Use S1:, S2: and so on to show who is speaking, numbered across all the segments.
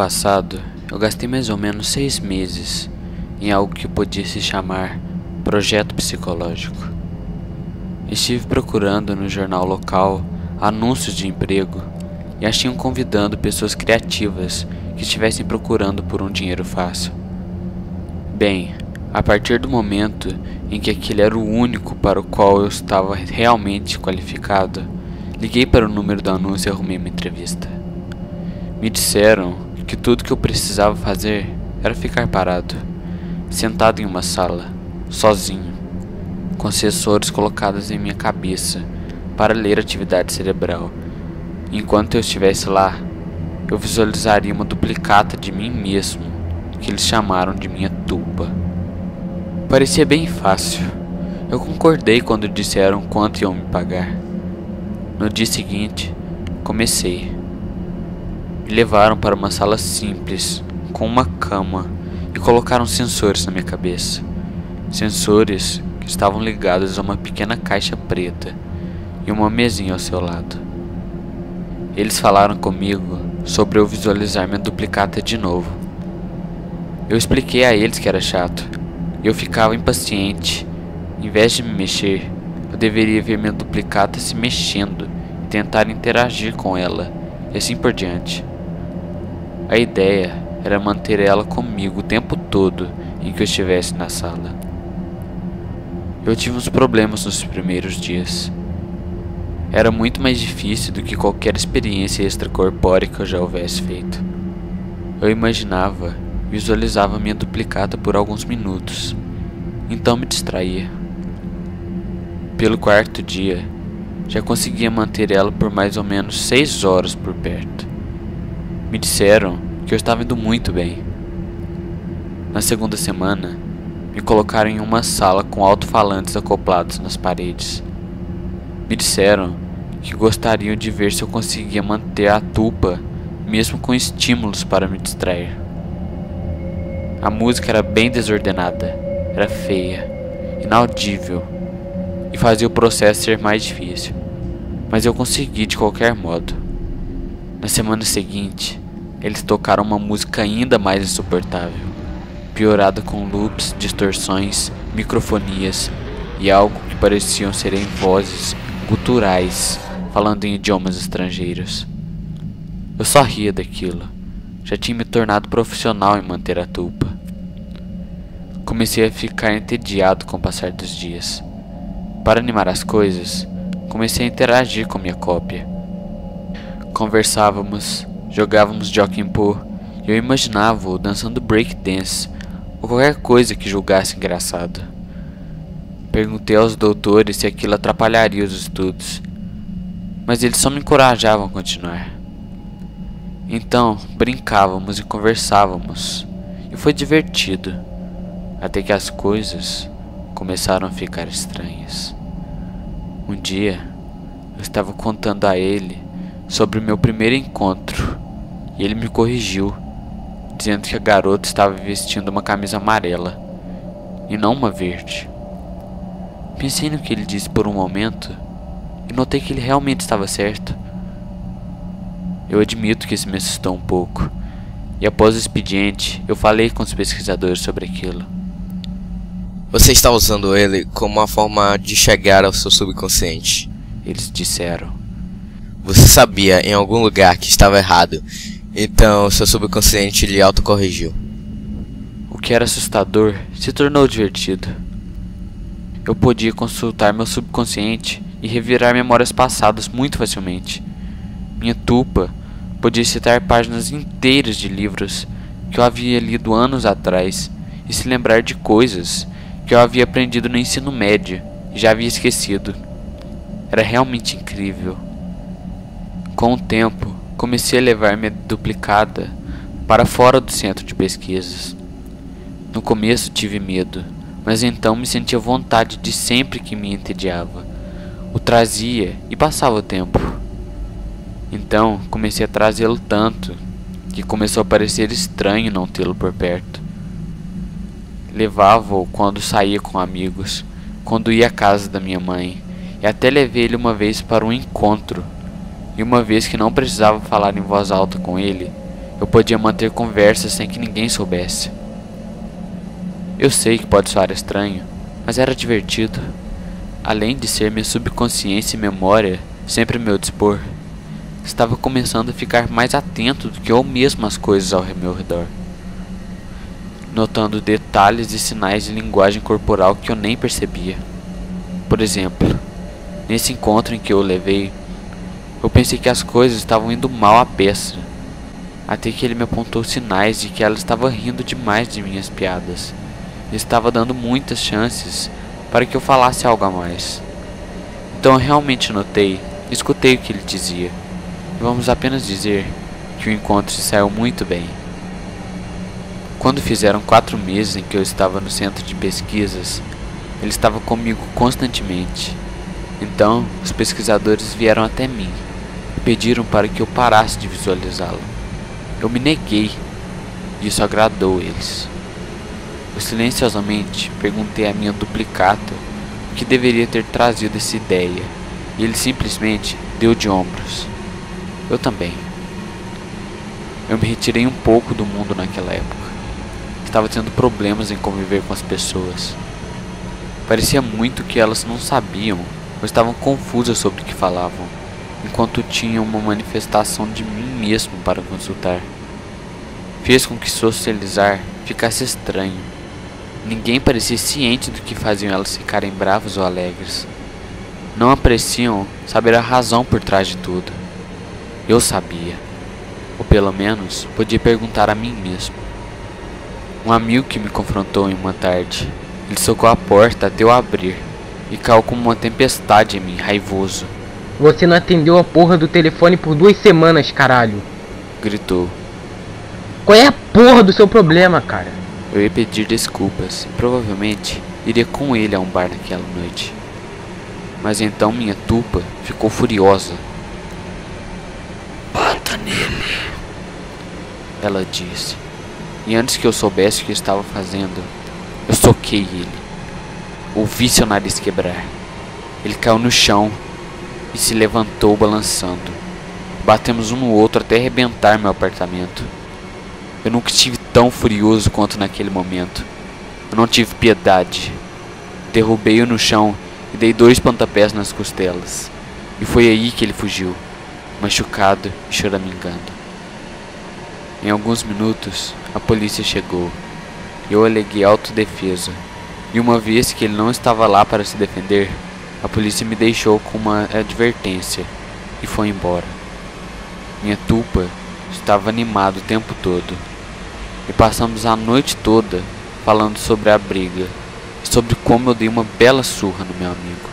S1: Passado, eu gastei mais ou menos seis meses em algo que podia se chamar projeto psicológico. Estive procurando no jornal local anúncios de emprego e achei um convidando pessoas criativas que estivessem procurando por um dinheiro fácil. Bem, a partir do momento em que aquele era o único para o qual eu estava realmente qualificado, liguei para o número do anúncio e arrumei uma entrevista. Me disseram que tudo que eu precisava fazer era ficar parado, sentado em uma sala, sozinho, com sensores colocados em minha cabeça para ler atividade cerebral. Enquanto eu estivesse lá, eu visualizaria uma duplicata de mim mesmo, que eles chamaram de minha tuba. Parecia bem fácil. Eu concordei quando disseram quanto iam me pagar. No dia seguinte, comecei. Me levaram para uma sala simples, com uma cama, e colocaram sensores na minha cabeça. Sensores que estavam ligados a uma pequena caixa preta e uma mesinha ao seu lado. Eles falaram comigo sobre eu visualizar minha duplicata de novo. Eu expliquei a eles que era chato, eu ficava impaciente. Em vez de me mexer, eu deveria ver minha duplicata se mexendo e tentar interagir com ela, e assim por diante. A ideia era manter ela comigo o tempo todo em que eu estivesse na sala. Eu tive uns problemas nos primeiros dias. Era muito mais difícil do que qualquer experiência extracorpórea que eu já houvesse feito. Eu imaginava, visualizava minha duplicata por alguns minutos, então me distraía. Pelo quarto dia, já conseguia manter ela por mais ou menos seis horas por perto. Me disseram que eu estava indo muito bem. Na segunda semana, me colocaram em uma sala com alto-falantes acoplados nas paredes. Me disseram que gostariam de ver se eu conseguia manter a tupa, mesmo com estímulos para me distrair. A música era bem desordenada, era feia, inaudível e fazia o processo ser mais difícil, mas eu consegui de qualquer modo. Na semana seguinte, eles tocaram uma música ainda mais insuportável, piorada com loops, distorções, microfonias e algo que pareciam serem vozes guturais falando em idiomas estrangeiros. Eu só ria daquilo. Já tinha me tornado profissional em manter a tupa. Comecei a ficar entediado com o passar dos dias. Para animar as coisas, comecei a interagir com minha cópia. Conversávamos, jogávamos Jockey Po e eu imaginava-o dançando breakdance ou qualquer coisa que julgasse engraçado. Perguntei aos doutores se aquilo atrapalharia os estudos, mas eles só me encorajavam a continuar. Então brincávamos e conversávamos, e foi divertido, até que as coisas começaram a ficar estranhas. Um dia, eu estava contando a ele sobre o meu primeiro encontro e ele me corrigiu, dizendo que a garota estava vestindo uma camisa amarela e não uma verde. Pensei no que ele disse por um momento e notei que ele realmente estava certo. Eu admito que isso me assustou um pouco, e após o expediente, eu falei com os pesquisadores sobre aquilo.
S2: Você está usando ele como uma forma de chegar ao seu subconsciente.
S1: Eles disseram.
S2: Você sabia em algum lugar que estava errado, então seu subconsciente lhe autocorrigiu.
S1: O que era assustador se tornou divertido. Eu podia consultar meu subconsciente e revirar memórias passadas muito facilmente. Minha tupa podia citar páginas inteiras de livros que eu havia lido anos atrás e se lembrar de coisas que eu havia aprendido no ensino médio e já havia esquecido. Era realmente incrível. Com o tempo, comecei a levar minha duplicada para fora do centro de pesquisas. No começo tive medo, mas então me sentia vontade de sempre que me entediava. O trazia e passava o tempo. Então comecei a trazê-lo tanto que começou a parecer estranho não tê-lo por perto. Levava-o quando saía com amigos, quando ia à casa da minha mãe, e até levei ele uma vez para um encontro e uma vez que não precisava falar em voz alta com ele, Eu podia manter conversas sem que ninguém soubesse. Eu sei que pode soar estranho, mas era divertido. Além de ser minha subconsciência e memória sempre meu dispor, estava começando a ficar mais atento do que eu mesmo às coisas ao meu redor, notando detalhes e sinais de linguagem corporal que eu nem percebia. Por exemplo, nesse encontro em que eu levei, eu pensei que as coisas estavam indo mal à peça, até que ele me apontou sinais de que ela estava rindo demais de minhas piadas e estava dando muitas chances para que eu falasse algo a mais. Então eu realmente notei, escutei o que ele dizia. Vamos apenas dizer que o encontro se saiu muito bem. Quando fizeram quatro meses em que eu estava no centro de pesquisas, ele estava comigo constantemente. Então, os pesquisadores vieram até mim pediram para que eu parasse de visualizá-lo. Eu me neguei, e isso agradou eles. Eu silenciosamente perguntei à minha duplicata o que deveria ter trazido essa ideia, e ele simplesmente deu de ombros. Eu também. Eu me retirei um pouco do mundo naquela época. Estava tendo problemas em conviver com as pessoas. Parecia muito que elas não sabiam ou estavam confusas sobre o que falavam enquanto tinha uma manifestação de mim mesmo para consultar. Fez com que socializar ficasse estranho. Ninguém parecia ciente do que faziam elas ficarem bravas ou alegres. Não apreciam saber a razão por trás de tudo. Eu sabia, ou pelo menos podia perguntar a mim mesmo. Um amigo que me confrontou em uma tarde, ele socou a porta até eu abrir e caiu como uma tempestade em mim, raivoso.
S3: Você não atendeu a porra do telefone por duas semanas, caralho.
S1: Gritou.
S3: Qual é a porra do seu problema, cara?
S1: Eu ia pedir desculpas e provavelmente iria com ele a um bar naquela noite. Mas então minha tupa ficou furiosa. Bata nele, ela disse. E antes que eu soubesse o que estava fazendo, eu soquei ele. Ouvi seu nariz quebrar. Ele caiu no chão e se levantou balançando. Batemos um no outro até arrebentar meu apartamento. Eu nunca estive tão furioso quanto naquele momento. Eu não tive piedade. Derrubei-o no chão e dei dois pontapés nas costelas. E foi aí que ele fugiu, machucado e choramingando. Em alguns minutos, a polícia chegou. Eu aleguei autodefesa. E uma vez que ele não estava lá para se defender, a polícia me deixou com uma advertência e foi embora. Minha tupa estava animada o tempo todo e passamos a noite toda falando sobre a briga e sobre como eu dei uma bela surra no meu amigo.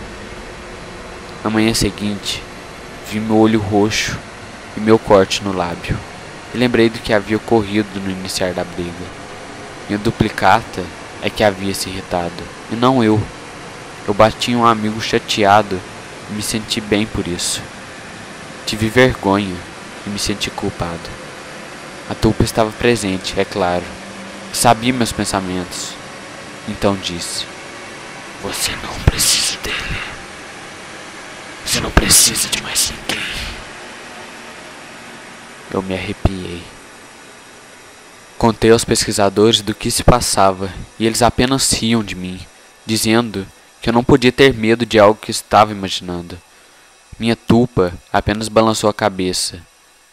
S1: Na manhã seguinte, vi meu olho roxo e meu corte no lábio e lembrei do que havia ocorrido no iniciar da briga. Minha duplicata é que havia se irritado e não eu. Eu bati um amigo chateado e me senti bem por isso. Tive vergonha e me senti culpado. A tulpa estava presente, é claro, sabia meus pensamentos. Então disse: Você não precisa dele. Você não precisa de mais ninguém. Eu me arrepiei. Contei aos pesquisadores do que se passava e eles apenas riam de mim, dizendo que eu não podia ter medo de algo que estava imaginando. Minha tupa apenas balançou a cabeça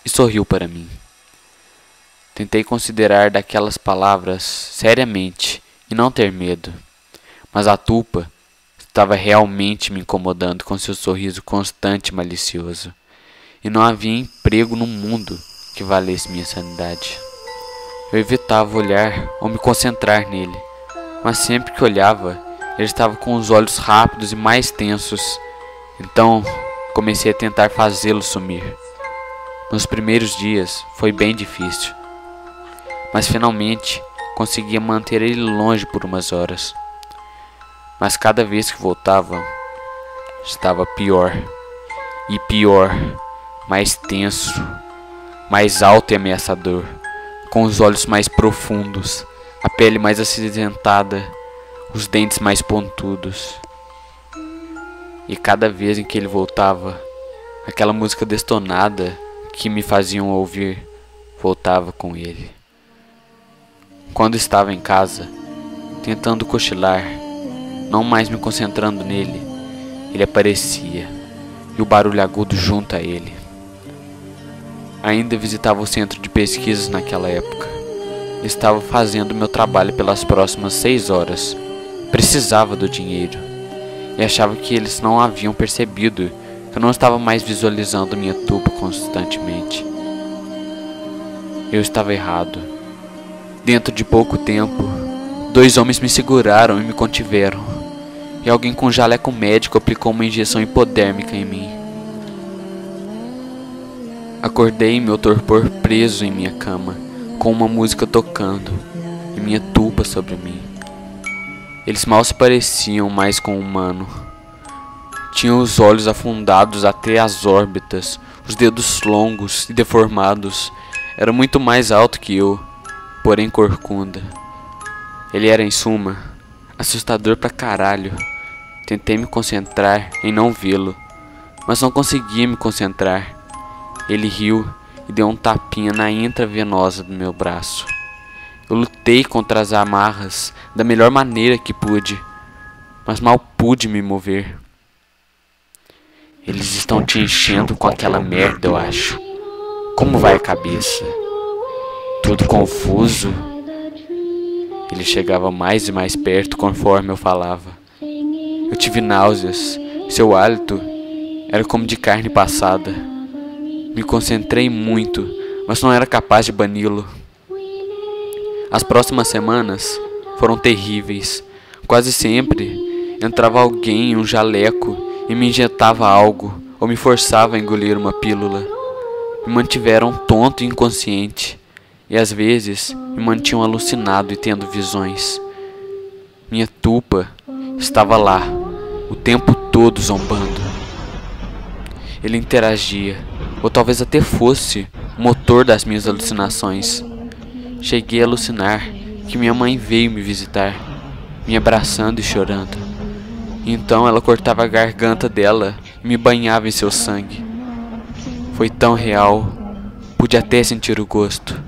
S1: e sorriu para mim. Tentei considerar daquelas palavras seriamente e não ter medo, mas a tupa estava realmente me incomodando com seu sorriso constante e malicioso, e não havia emprego no mundo que valesse minha sanidade. Eu evitava olhar ou me concentrar nele, mas sempre que olhava, ele estava com os olhos rápidos e mais tensos, então comecei a tentar fazê-lo sumir. Nos primeiros dias foi bem difícil, mas finalmente conseguia manter ele longe por umas horas. Mas cada vez que voltava, estava pior e pior, mais tenso, mais alto e ameaçador, com os olhos mais profundos, a pele mais acinzentada os dentes mais pontudos. E cada vez em que ele voltava, aquela música destonada que me faziam ouvir voltava com ele. Quando estava em casa, tentando cochilar, não mais me concentrando nele, ele aparecia e o barulho agudo junto a ele. Ainda visitava o centro de pesquisas naquela época. Estava fazendo meu trabalho pelas próximas seis horas. Precisava do dinheiro. E achava que eles não haviam percebido que eu não estava mais visualizando minha tuba constantemente. Eu estava errado. Dentro de pouco tempo, dois homens me seguraram e me contiveram. E alguém com jaleco médico aplicou uma injeção hipodérmica em mim. Acordei meu torpor preso em minha cama, com uma música tocando e minha tuba sobre mim. Eles mal se pareciam mais com um humano. Tinham os olhos afundados até as órbitas, os dedos longos e deformados. Era muito mais alto que eu, porém corcunda. Ele era, em suma, assustador pra caralho. Tentei me concentrar em não vê-lo, mas não conseguia me concentrar. Ele riu e deu um tapinha na intravenosa do meu braço. Eu lutei contra as amarras da melhor maneira que pude, mas mal pude me mover. Eles estão te enchendo com aquela merda, eu acho. Como vai a cabeça? Tudo confuso. Ele chegava mais e mais perto conforme eu falava. Eu tive náuseas. Seu hálito era como de carne passada. Me concentrei muito, mas não era capaz de bani-lo. As próximas semanas foram terríveis. Quase sempre entrava alguém em um jaleco e me injetava algo ou me forçava a engolir uma pílula. Me mantiveram tonto e inconsciente e às vezes me mantinham alucinado e tendo visões. Minha tupa estava lá, o tempo todo zombando. Ele interagia, ou talvez até fosse o motor das minhas alucinações. Cheguei a alucinar que minha mãe veio me visitar, me abraçando e chorando. Então ela cortava a garganta dela e me banhava em seu sangue. Foi tão real, pude até sentir o gosto.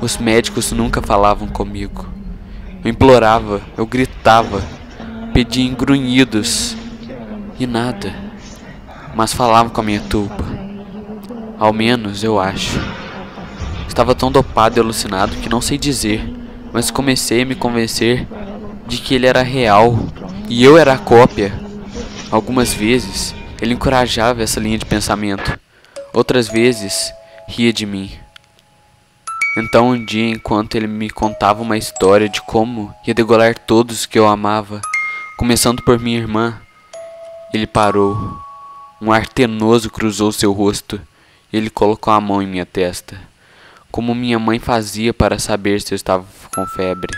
S1: Os médicos nunca falavam comigo. Eu implorava, eu gritava, pedia em grunhidos e nada. Mas falavam com a minha tuba. Ao menos eu acho. Estava tão dopado e alucinado que não sei dizer, mas comecei a me convencer de que ele era real e eu era a cópia. Algumas vezes ele encorajava essa linha de pensamento, outras vezes ria de mim. Então um dia, enquanto ele me contava uma história de como ia degolar todos que eu amava, começando por minha irmã, ele parou. Um ar tenoso cruzou seu rosto e ele colocou a mão em minha testa, como minha mãe fazia para saber se eu estava com febre.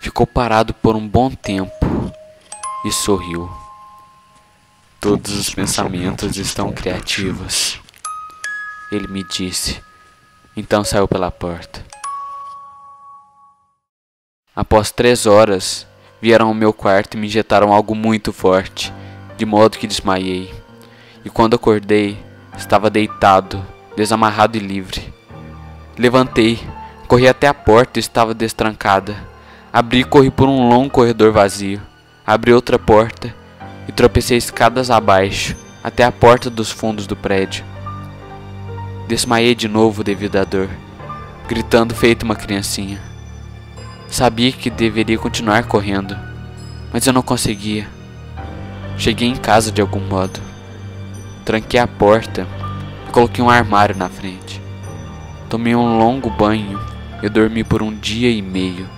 S1: Ficou parado por um bom tempo e sorriu. Todos os pensamentos estão criativos. Ele me disse. Então saiu pela porta. Após três horas, vieram ao meu quarto e me injetaram algo muito forte, de modo que desmaiei. E quando acordei, estava deitado, desamarrado e livre. Levantei, corri até a porta estava destrancada. Abri e corri por um longo corredor vazio. Abri outra porta e tropecei escadas abaixo, até a porta dos fundos do prédio. Desmaiei de novo devido à dor, gritando feito uma criancinha. Sabia que deveria continuar correndo, mas eu não conseguia. Cheguei em casa de algum modo. Tranquei a porta e coloquei um armário na frente. Tomei um longo banho e dormi por um dia e meio.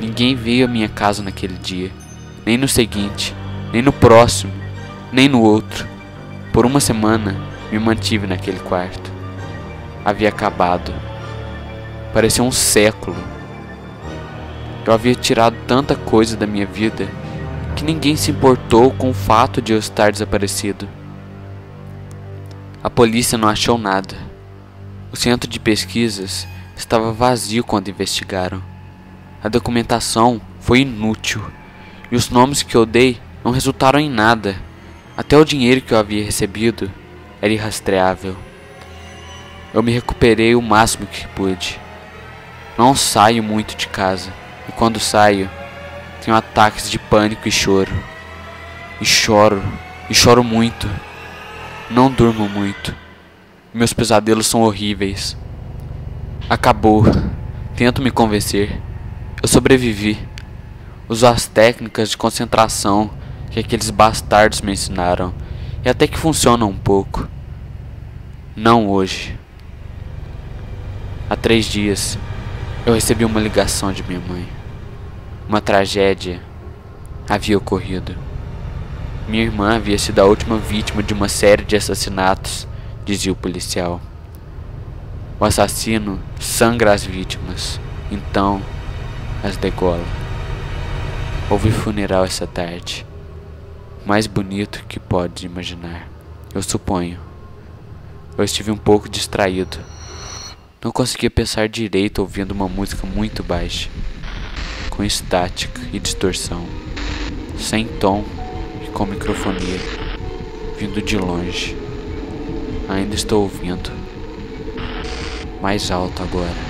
S1: Ninguém veio à minha casa naquele dia, nem no seguinte, nem no próximo, nem no outro. Por uma semana me mantive naquele quarto. Havia acabado. Parecia um século. Eu havia tirado tanta coisa da minha vida que ninguém se importou com o fato de eu estar desaparecido. A polícia não achou nada. O centro de pesquisas estava vazio quando investigaram. A documentação foi inútil e os nomes que eu dei não resultaram em nada. Até o dinheiro que eu havia recebido era irrastreável. Eu me recuperei o máximo que pude. Não saio muito de casa, e quando saio, tenho ataques de pânico e choro. E choro, e choro muito. Não durmo muito. Meus pesadelos são horríveis. Acabou. Tento me convencer. Eu sobrevivi. Uso as técnicas de concentração que aqueles bastardos me ensinaram. E até que funcionam um pouco. Não hoje. Há três dias, eu recebi uma ligação de minha mãe. Uma tragédia havia ocorrido. Minha irmã havia sido a última vítima de uma série de assassinatos, dizia o policial. O assassino sangra as vítimas, então as degola. Houve funeral essa tarde. Mais bonito que pode imaginar, eu suponho. Eu estive um pouco distraído não conseguia pensar direito ouvindo uma música muito baixa, com estática e distorção, sem tom e com microfonia, vindo de longe. Ainda estou ouvindo, mais alto agora.